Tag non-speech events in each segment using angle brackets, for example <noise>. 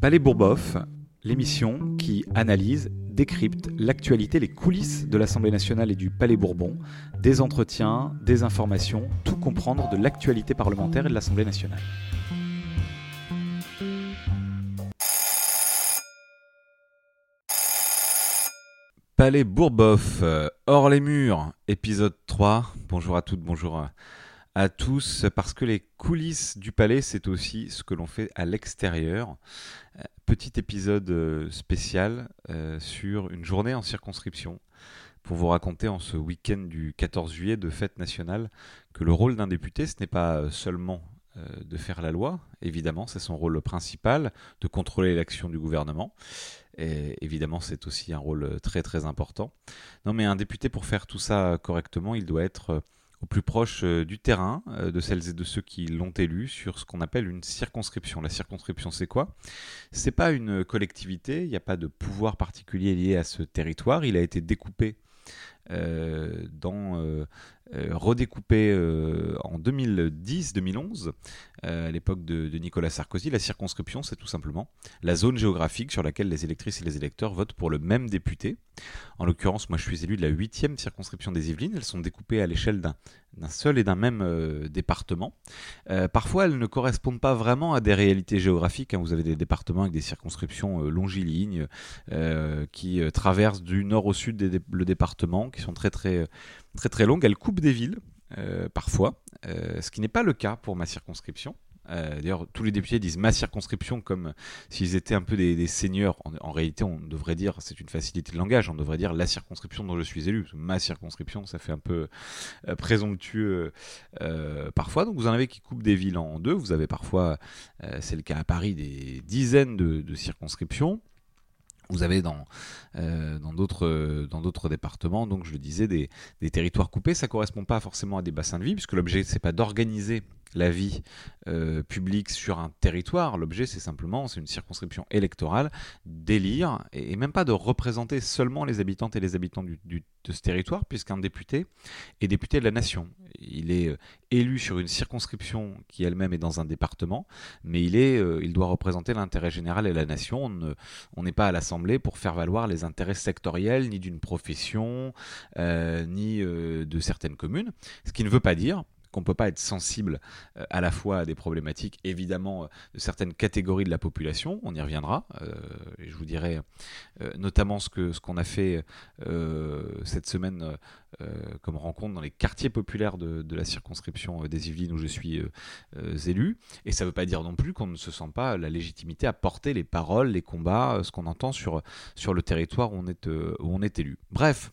Palais Bourboff, l'émission qui analyse, décrypte l'actualité, les coulisses de l'Assemblée nationale et du Palais Bourbon, des entretiens, des informations, tout comprendre de l'actualité parlementaire et de l'Assemblée nationale. Palais Bourboff, euh, hors les murs, épisode 3. Bonjour à toutes, bonjour à tous, parce que les coulisses du palais, c'est aussi ce que l'on fait à l'extérieur. Euh, petit épisode euh, spécial sur une journée en circonscription pour vous raconter en ce week-end du 14 juillet de fête nationale que le rôle d'un député, ce n'est pas seulement de faire la loi, évidemment, c'est son rôle principal, de contrôler l'action du gouvernement, et évidemment, c'est aussi un rôle euh, très très important. Non, mais un député, pour faire tout ça correctement, il doit être euh, au plus proche euh, du terrain, de celles et de ceux qui l'ont élu, sur ce qu'on appelle une circonscription. La circonscription, c'est quoi? C'est pas une collectivité, il n'y a pas de pouvoir particulier lié à ce territoire, il a été découpé dans euh, redécoupé euh, en 2010-2011, euh, à l'époque de, Nicolas Sarkozy. La circonscription, c'est tout simplement la zone géographique sur laquelle les électrices et les électeurs votent pour le même député. En l'occurrence, moi je suis élu de la 8e circonscription des Yvelines. Elles sont découpées à l'échelle d'un seul et d'un même département. parfois, elles ne correspondent pas vraiment à des réalités géographiques. Hein. Vous avez des départements avec des circonscriptions longilignes qui traversent du nord au sud le département, qui sont très très très très longue. Elle coupe des villes, euh, parfois, euh, ce qui n'est pas le cas pour ma circonscription. Euh, d'ailleurs, tous les députés disent ma circonscription comme s'ils étaient un peu des, seigneurs. En, réalité, on devrait dire, c'est une facilité de langage, on devrait dire la circonscription dont je suis élu. Ma circonscription, ça fait un peu présomptueux parfois. Donc vous en avez qui coupent des villes en deux. Vous avez parfois, c'est le cas à Paris, des dizaines de circonscriptions. Vous avez dans euh, dans d'autres départements, donc je le disais, des, des territoires coupés. Ça correspond pas forcément à des bassins de vie, puisque l'objet c'est pas d'organiser la vie euh, publique sur un territoire. L'objet, c'est simplement, c'est une circonscription électorale, d'élire, et, même pas de représenter seulement les habitantes et les habitants de ce territoire, puisqu'un député est député de la nation. Il est euh, élu sur une circonscription qui elle-même est dans un département, mais il, est, euh, il doit représenter l'intérêt général et la nation. On n'est pas à l'Assemblée pour faire valoir les intérêts sectoriels, ni d'une profession, ni de certaines communes. Ce qui ne veut pas dire qu'on ne peut pas être sensible euh, à la fois à des problématiques évidemment euh, de certaines catégories de la population, on y reviendra, euh, et je vous dirai notamment ce qu'on ce a fait cette semaine comme rencontre dans les quartiers populaires de, de la circonscription des Yvelines où je suis élu, et ça ne veut pas dire non plus qu'on ne se sent pas la légitimité à porter les paroles, les combats, ce qu'on entend sur, sur le territoire où on est, où on est élu. Bref,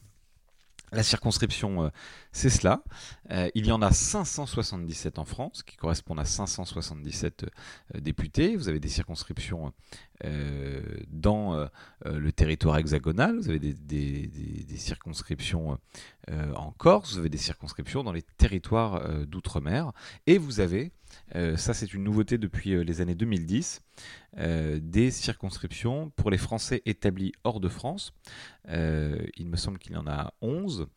la circonscription, euh, c'est cela. Euh, il y en a 577 en France, qui correspondent à 577 euh, députés. Vous avez des circonscriptions dans le territoire hexagonal, vous avez des, circonscriptions en Corse, vous avez des circonscriptions dans les territoires d'outre-mer, et vous avez ça, c'est une nouveauté depuis euh, les années 2010. Euh, des circonscriptions pour les Français établis hors de France. il me semble qu'il y en a 11,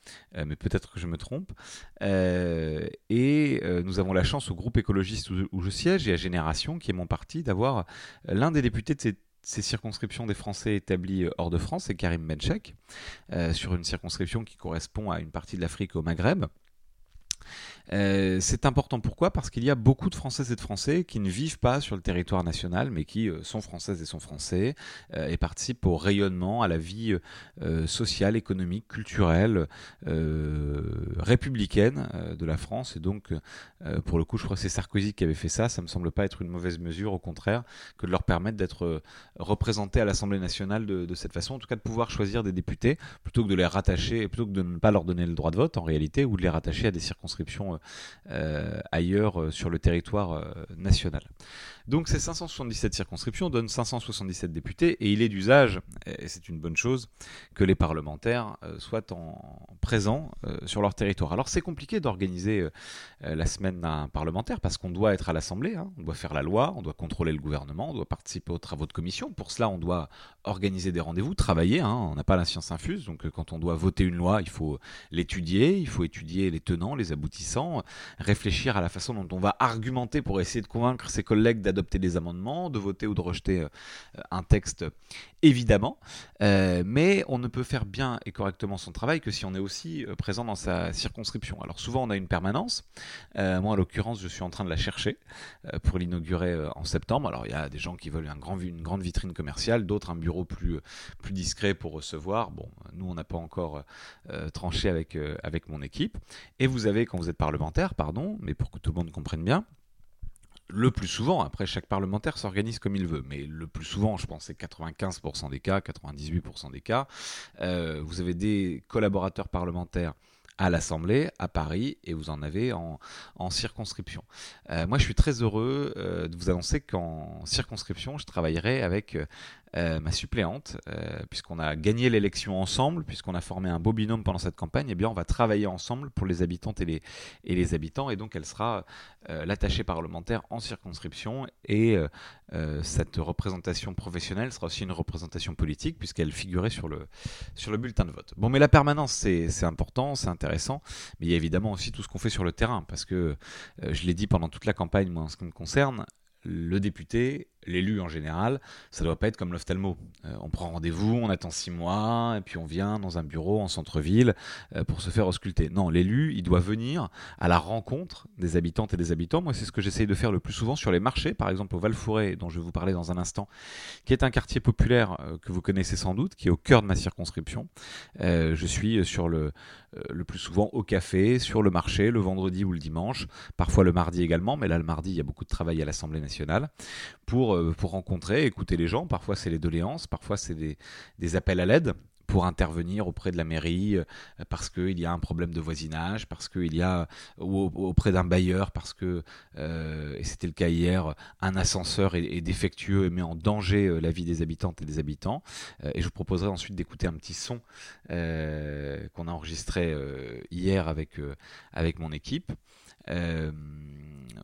mais peut-être que je me trompe. et nous avons la chance au groupe écologiste où, je siège et à Génération, qui est mon parti, d'avoir l'un des députés de ces circonscriptions des Français établis hors de France, c'est Karim Benchek, sur une circonscription qui correspond à une partie de l'Afrique au Maghreb. Euh, c'est important pourquoi? Parce qu'il y a beaucoup de Françaises et de Français qui ne vivent pas sur le territoire national, mais qui euh, sont Françaises et sont Français euh, et participent au rayonnement, à la vie sociale, économique, culturelle, républicaine de la France. Et donc, pour le coup, je crois que c'est Sarkozy qui avait fait ça. Ça me semble pas être une mauvaise mesure, au contraire, que de leur permettre d'être représentés à l'Assemblée nationale de, de, cette façon, en tout cas de pouvoir choisir des députés, plutôt que de les rattacher, plutôt que de ne pas leur donner le droit de vote en réalité, ou de les rattacher à des circonscriptions euh, ailleurs euh, sur le territoire euh, national. Donc ces 577 circonscriptions donnent 577 députés et il est d'usage, et c'est une bonne chose, que les parlementaires soient en présents sur leur territoire. Alors c'est compliqué d'organiser la semaine d'un parlementaire parce qu'on doit être à l'Assemblée, hein. on doit faire la loi, on doit contrôler le gouvernement, on doit participer aux travaux de commission. Pour cela, on doit organiser des rendez-vous, travailler. Hein. on n'a pas la science infuse, donc quand on doit voter une loi, il faut l'étudier, il faut étudier les tenants, les aboutissants réfléchir à la façon dont on va argumenter pour essayer de convaincre ses collègues d'adopter des amendements, de voter ou de rejeter un texte, évidemment. mais on ne peut faire bien et correctement son travail que si on est aussi présent dans sa circonscription. Alors souvent on a une permanence. moi en l'occurrence je suis en train de la chercher pour l'inaugurer en septembre. Alors il y a des gens qui veulent grand, une grande vitrine commerciale, d'autres un bureau plus, discret pour recevoir. Bon, nous on n'a pas encore euh, tranché avec, euh, avec mon équipe. Et vous avez, quand vous êtes parlementaire, pardon, mais pour que tout le monde comprenne bien, le plus souvent, après chaque parlementaire s'organise comme il veut, mais le plus souvent, je pense c'est 95% des cas, 98% des cas, euh, vous avez des collaborateurs parlementaires à l'Assemblée, à Paris, et vous en avez en, circonscription. moi, je suis très heureux de vous annoncer qu'en circonscription, je travaillerai avec euh, ma suppléante, euh, puisqu'on a gagné l'élection ensemble, puisqu'on a formé un beau binôme pendant cette campagne, eh bien on va travailler ensemble pour les habitantes et les, et les habitants, et donc elle sera euh, l'attachée parlementaire en circonscription, et cette représentation professionnelle sera aussi une représentation politique, puisqu'elle figurait sur le, sur le bulletin de vote. Bon, mais la permanence, c'est important, c'est intéressant, mais il y a évidemment aussi tout ce qu'on fait sur le terrain, parce que je l'ai dit pendant toute la campagne, moi en ce qui me concerne, le député, l'élu en général, ça doit pas être comme l'ophtalmo. Euh, on prend rendez-vous, on attend six mois, et puis on vient dans un bureau en centre-ville euh, pour se faire ausculter. Non, l'élu, il doit venir à la rencontre des habitantes et des habitants. Moi, c'est ce que j'essaye de faire le plus souvent sur les marchés, par exemple au val dont je vais vous parler dans un instant, qui est un quartier populaire euh, que vous connaissez sans doute, qui est au cœur de ma circonscription. je suis sur le, le plus souvent au café, sur le marché, le vendredi ou le dimanche, parfois le mardi également, mais là, le mardi, il y a beaucoup de travail à l'Assemblée nationale, pour euh, pour rencontrer, écouter les gens. Parfois, c'est les doléances, parfois, c'est des, appels à l'aide pour intervenir auprès de la mairie euh, parce qu'il y a un problème de voisinage, parce qu'il y a ou auprès d'un bailleur, parce que, euh, et c'était le cas hier, un ascenseur est, défectueux et met en danger la vie des habitantes et des habitants. et je vous proposerai ensuite d'écouter un petit son qu'on a enregistré hier avec, avec mon équipe.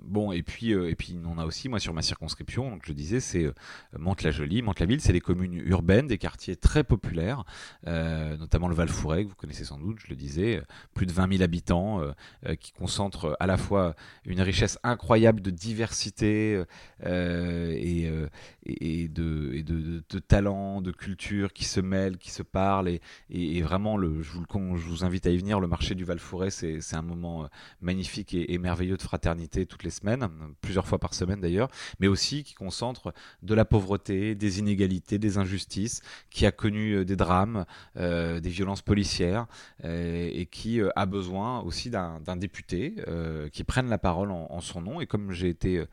Bon, et puis, euh, et puis on a aussi, moi, sur ma circonscription, donc je disais, c'est euh, Mantes-la-Jolie. Mantes-la-Ville, c'est des communes urbaines, des quartiers très populaires, euh, notamment le Val-Fouret, que vous connaissez sans doute, je le disais, plus de 20 000 habitants, qui concentrent à la fois une richesse incroyable de diversité et, de, et de, de, talents, de culture qui se mêlent, qui se parlent. Et, vraiment, le, je, vous, invite à y venir. Le marché du Val-Fouret, c'est un moment magnifique et, merveilleux de fraternité toutes les semaines, plusieurs fois par semaine d'ailleurs, mais aussi qui concentre de la pauvreté, des inégalités, des injustices, qui a connu euh, des drames, euh, des violences policières, euh, et qui a besoin aussi d'un député qui prenne la parole en, son nom. Et comme j'ai été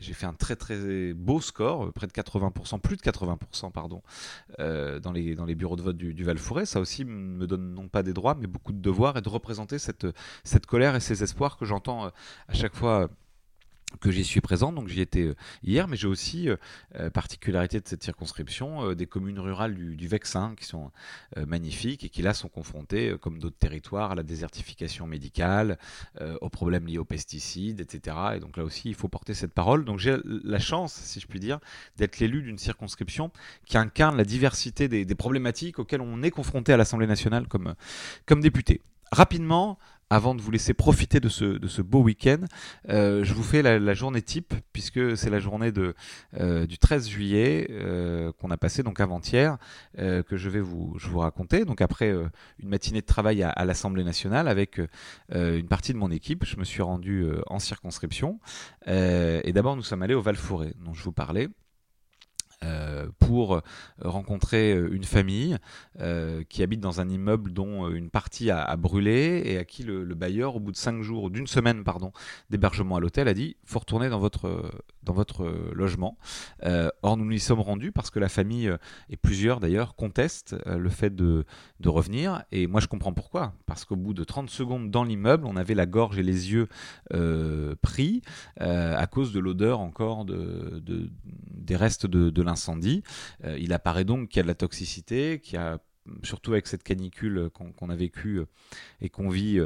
j'ai fait un très très beau score, près de 80%, plus de 80%, pardon, dans, les, dans les bureaux de vote du, du Val-Fouret. Ça aussi me donne non pas des droits, mais beaucoup de devoirs et de représenter cette, cette colère et ces espoirs que j'entends à chaque fois que j'y suis présent, donc j'y étais euh, hier, mais j'ai aussi, euh, euh, particularité de cette circonscription, des communes rurales du, Vexin qui sont magnifiques et qui là sont confrontées, comme d'autres territoires, à la désertification médicale, aux problèmes liés aux pesticides, etc. Et donc là aussi, il faut porter cette parole. Donc j'ai la chance, si je puis dire, d'être l'élu d'une circonscription qui incarne la diversité des, des, problématiques auxquelles on est confronté à l'Assemblée nationale comme, comme député. Rapidement, avant de vous laisser profiter de ce, de ce beau week-end, euh, je vous fais la, journée type, puisque c'est la journée de, euh, du 13 juillet euh, qu'on a passé donc avant-hier, que je vais vous, je vous raconter. Donc après une matinée de travail à, l'Assemblée nationale avec une partie de mon équipe, je me suis rendu en circonscription. et d'abord, nous sommes allés au Val-Fouré, dont je vous parlais. Euh, pour euh, rencontrer euh, une famille qui habite dans un immeuble dont une partie a, brûlé et à qui le, bailleur, au bout de cinq jours, d'une semaine pardon, d'hébergement à l'hôtel, a dit faut retourner dans votre dans votre logement. or, nous nous y sommes rendus parce que la famille et plusieurs d'ailleurs contestent le fait de, de revenir. Et moi, je comprends pourquoi. Parce qu'au bout de 30 secondes dans l'immeuble, on avait la gorge et les yeux pris à cause de l'odeur encore de, de, des restes de, de incendie. Euh, il apparaît donc qu'il y a de la toxicité, qu'il y a surtout avec cette canicule qu'on a vécue et qu'on vit,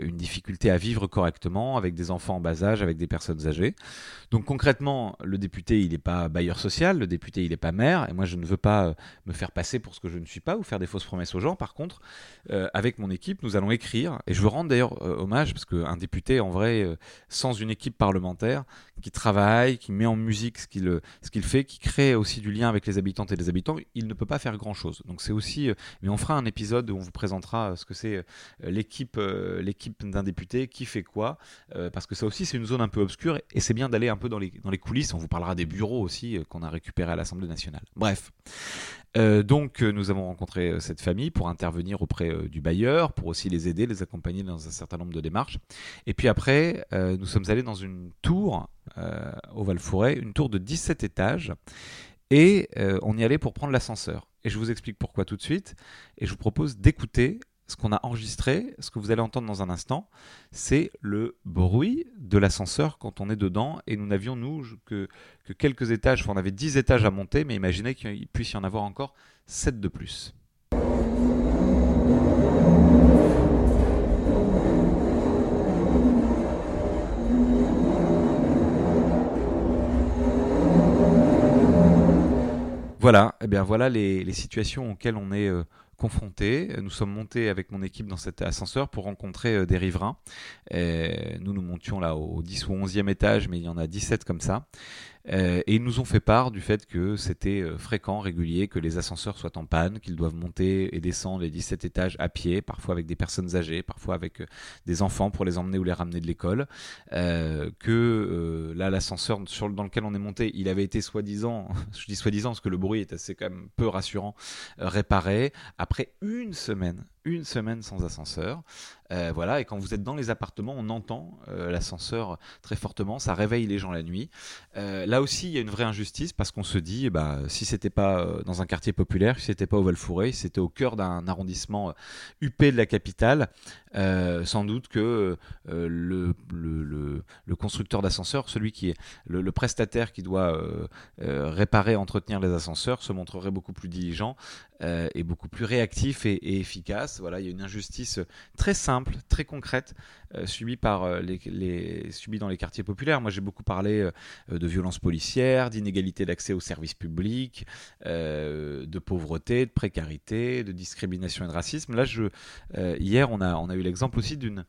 une difficulté à vivre correctement avec des enfants en bas âge, avec des personnes âgées. Donc concrètement, le député, il n'est pas bailleur social, le député, il n'est pas maire, et moi, je ne veux pas me faire passer pour ce que je ne suis pas ou faire des fausses promesses aux gens. Par contre, avec mon équipe, nous allons écrire, et je veux rendre d'ailleurs hommage, parce qu'un député, en vrai, sans une équipe parlementaire qui travaille, qui met en musique ce qu'il ce qu'il fait, qui crée aussi du lien avec les habitantes et les habitants, il ne peut pas faire grand-chose. Donc c'est aussi, euh, mais on fera un épisode où on vous présentera euh, ce que c'est euh, l'équipe l'équipe d'un député, qui fait quoi, parce que ça aussi c'est une zone un peu obscure et c'est bien d'aller un peu dans les, coulisses. On vous parlera des bureaux aussi qu'on a récupérés à l'Assemblée nationale. Bref. donc nous avons rencontré cette famille pour intervenir auprès du bailleur, pour aussi les aider, les accompagner dans un certain nombre de démarches. Et puis après, nous sommes allés dans une tour au Val-Forêt, une tour de 17 étages. Et euh, on y allait pour prendre l'ascenseur. Et je vous explique pourquoi tout de suite. Et je vous propose d'écouter ce qu'on a enregistré, ce que vous allez entendre dans un instant, c'est le bruit de l'ascenseur quand on est dedans. Et nous n'avions, nous, que, que quelques étages, on avait 10 étages à monter, mais imaginez qu'il puisse y en avoir encore 7 de plus. Voilà, eh bien voilà les, situations auxquelles on est euh, confrontés. Nous sommes montés avec mon équipe dans cet ascenseur pour rencontrer euh, des riverains. nous, nous montions là au 10 ou 11e étage, mais il y en a 17 comme ça. Euh, et ils nous ont fait part du fait que c'était euh, fréquent, régulier, que les ascenseurs soient en panne, qu'ils doivent monter et descendre les 17 étages à pied, parfois avec des personnes âgées, parfois avec des enfants pour les emmener ou les ramener de l'école. que là, l'ascenseur dans lequel on est monté, il avait été soi-disant, <laughs> je dis soi-disant parce que le bruit est assez quand même peu rassurant, réparé. Après une semaine, une semaine sans ascenseur. Euh, voilà, et quand vous êtes dans les appartements, on entend euh, l'ascenseur très fortement, ça réveille les gens la nuit. Euh, là aussi, il y a une vraie injustice parce qu'on se dit, bah, si c'était pas dans un quartier populaire, si c'était pas au val si c'était au cœur d'un arrondissement huppé de la capitale, sans doute que le, le, constructeur d'ascenseur, celui qui est le, prestataire qui doit réparer, entretenir les ascenseurs, se montrerait beaucoup plus diligent et beaucoup plus réactif et efficace. Voilà, il y a une injustice très simple, très concrète, euh, subie, par, euh, les, subie dans les quartiers populaires. Moi, j'ai beaucoup parlé euh, de violences policières, d'inégalité d'accès aux services publics, de pauvreté, de précarité, de discrimination et de racisme. Là, je, hier, on a, on a eu l'exemple aussi d'une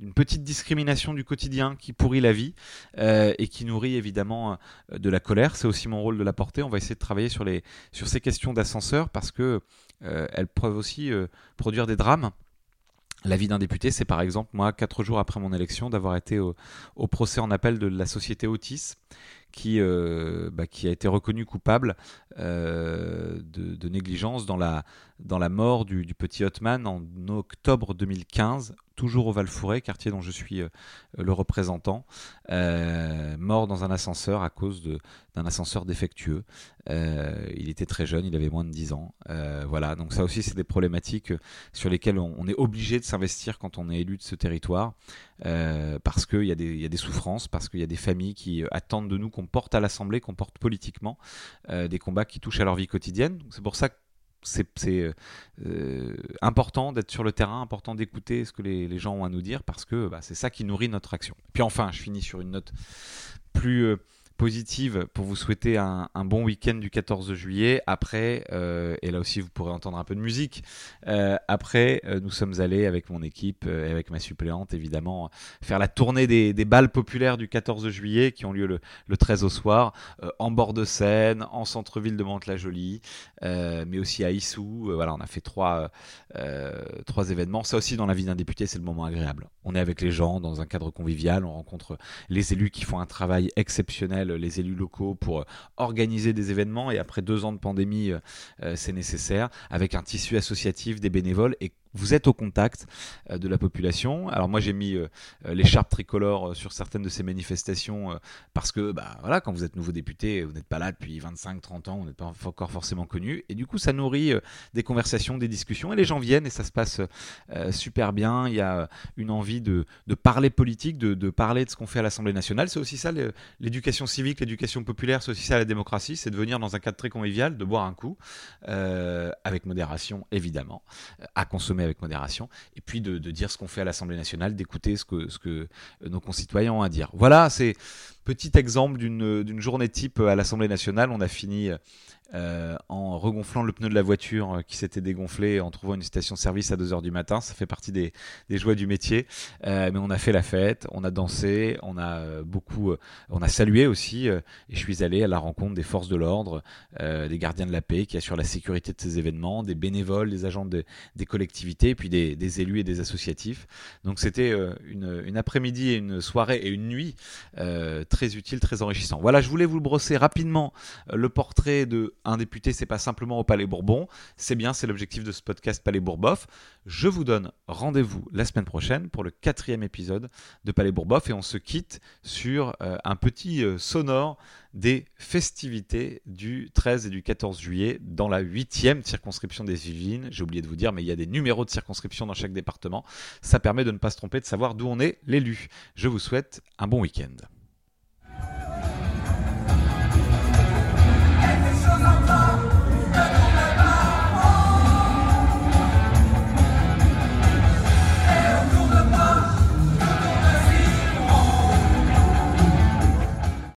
une petite discrimination du quotidien qui pourrit la vie et qui nourrit évidemment de la colère. C'est aussi mon rôle de la porter. On va essayer de travailler sur, les, sur ces questions d'ascenseur parce que euh, elles peuvent aussi euh, produire des drames. La vie d'un député, c'est par exemple, moi, quatre jours après mon élection, d'avoir été au, procès en appel de la société Otis, qui, euh, bah, qui a été reconnue coupable de, négligence dans la, dans la mort du, du petit Hotman en octobre 2015 toujours au val quartier dont je suis euh, le représentant, euh, mort dans un ascenseur à cause d'un ascenseur défectueux. Euh, il était très jeune, il avait moins de 10 ans. voilà, donc ça aussi, c'est des problématiques sur lesquelles on, est obligé de s'investir quand on est élu de ce territoire, parce qu'il y, y, a des souffrances, parce qu'il y a des familles qui attendent de nous qu'on porte à l'Assemblée, qu'on porte politiquement, des combats qui touchent à leur vie quotidienne. C'est pour ça que c'est euh, important d'être sur le terrain, important d'écouter ce que les, gens ont à nous dire parce que bah, c'est ça qui nourrit notre action. Puis enfin, je finis sur une note plus euh, positive pour vous souhaiter un, bon week-end du 14 juillet. Après, euh, et là aussi vous pourrez entendre un peu de musique, euh, après euh, nous sommes allés avec mon équipe et avec ma suppléante évidemment faire la tournée des, balles populaires du 14 juillet qui ont lieu le, 13 au soir, en bord de Seine, en centre-ville de Mantes-la-Jolie, mais aussi à Issou. voilà, on a fait trois, trois événements. Ça aussi dans la vie d'un député c'est le moment agréable. On est avec les gens dans un cadre convivial, on rencontre les élus qui font un travail exceptionnel les élus locaux pour euh, organiser des événements. Et après deux ans de pandémie, euh, euh, c'est nécessaire avec un tissu associatif, des bénévoles et vous êtes au contact euh, de la population. Alors moi j'ai mis euh, euh, l'écharpe tricolore sur certaines de ces manifestations parce que bah, voilà, quand vous êtes nouveau député, vous n'êtes pas là depuis 25-30 ans, vous n'êtes pas encore forcément connu. Et du coup ça nourrit des conversations, des discussions. Et les gens viennent et ça se passe super bien. Il y a une envie de, parler politique, de, parler de ce qu'on fait à l'Assemblée nationale. C'est aussi ça l'éducation civique, l'éducation populaire, c'est aussi ça la démocratie, c'est de venir dans un cadre très convivial, de boire un coup, avec modération évidemment, à consommer avec modération, et puis de, dire ce qu'on fait à l'Assemblée nationale, d'écouter ce que, ce que nos concitoyens ont à dire. Voilà, c'est petit exemple d'une journée type à l'Assemblée nationale. On a fini euh, en regonflant le pneu de la voiture euh, qui s'était dégonflé en trouvant une station-service à 2h du matin. Ça fait partie des, joies du métier. Euh, mais on a fait la fête, on a dansé, on a beaucoup, on a salué aussi. et je suis allé à la rencontre des forces de l'ordre, des gardiens de la paix qui assurent la sécurité de ces événements, des bénévoles, des agents des collectivités, puis des, élus et des associatifs. Donc c'était une, une après-midi et une soirée et une nuit très utile, très enrichissant. Voilà, je voulais vous brosser rapidement le portrait de un député, c'est pas simplement au Palais Bourbon. C'est bien, c'est l'objectif de ce podcast Palais Bourboff. Je vous donne rendez-vous la semaine prochaine pour le quatrième épisode de Palais Bourboff et on se quitte sur euh, un petit euh, sonore des festivités du 13 et du 14 juillet dans la huitième circonscription des Yvelines. J'ai oublié de vous dire, mais il y a des numéros de circonscription dans chaque département. Ça permet de ne pas se tromper, de savoir d'où on est l'élu. Je vous souhaite un bon week-end.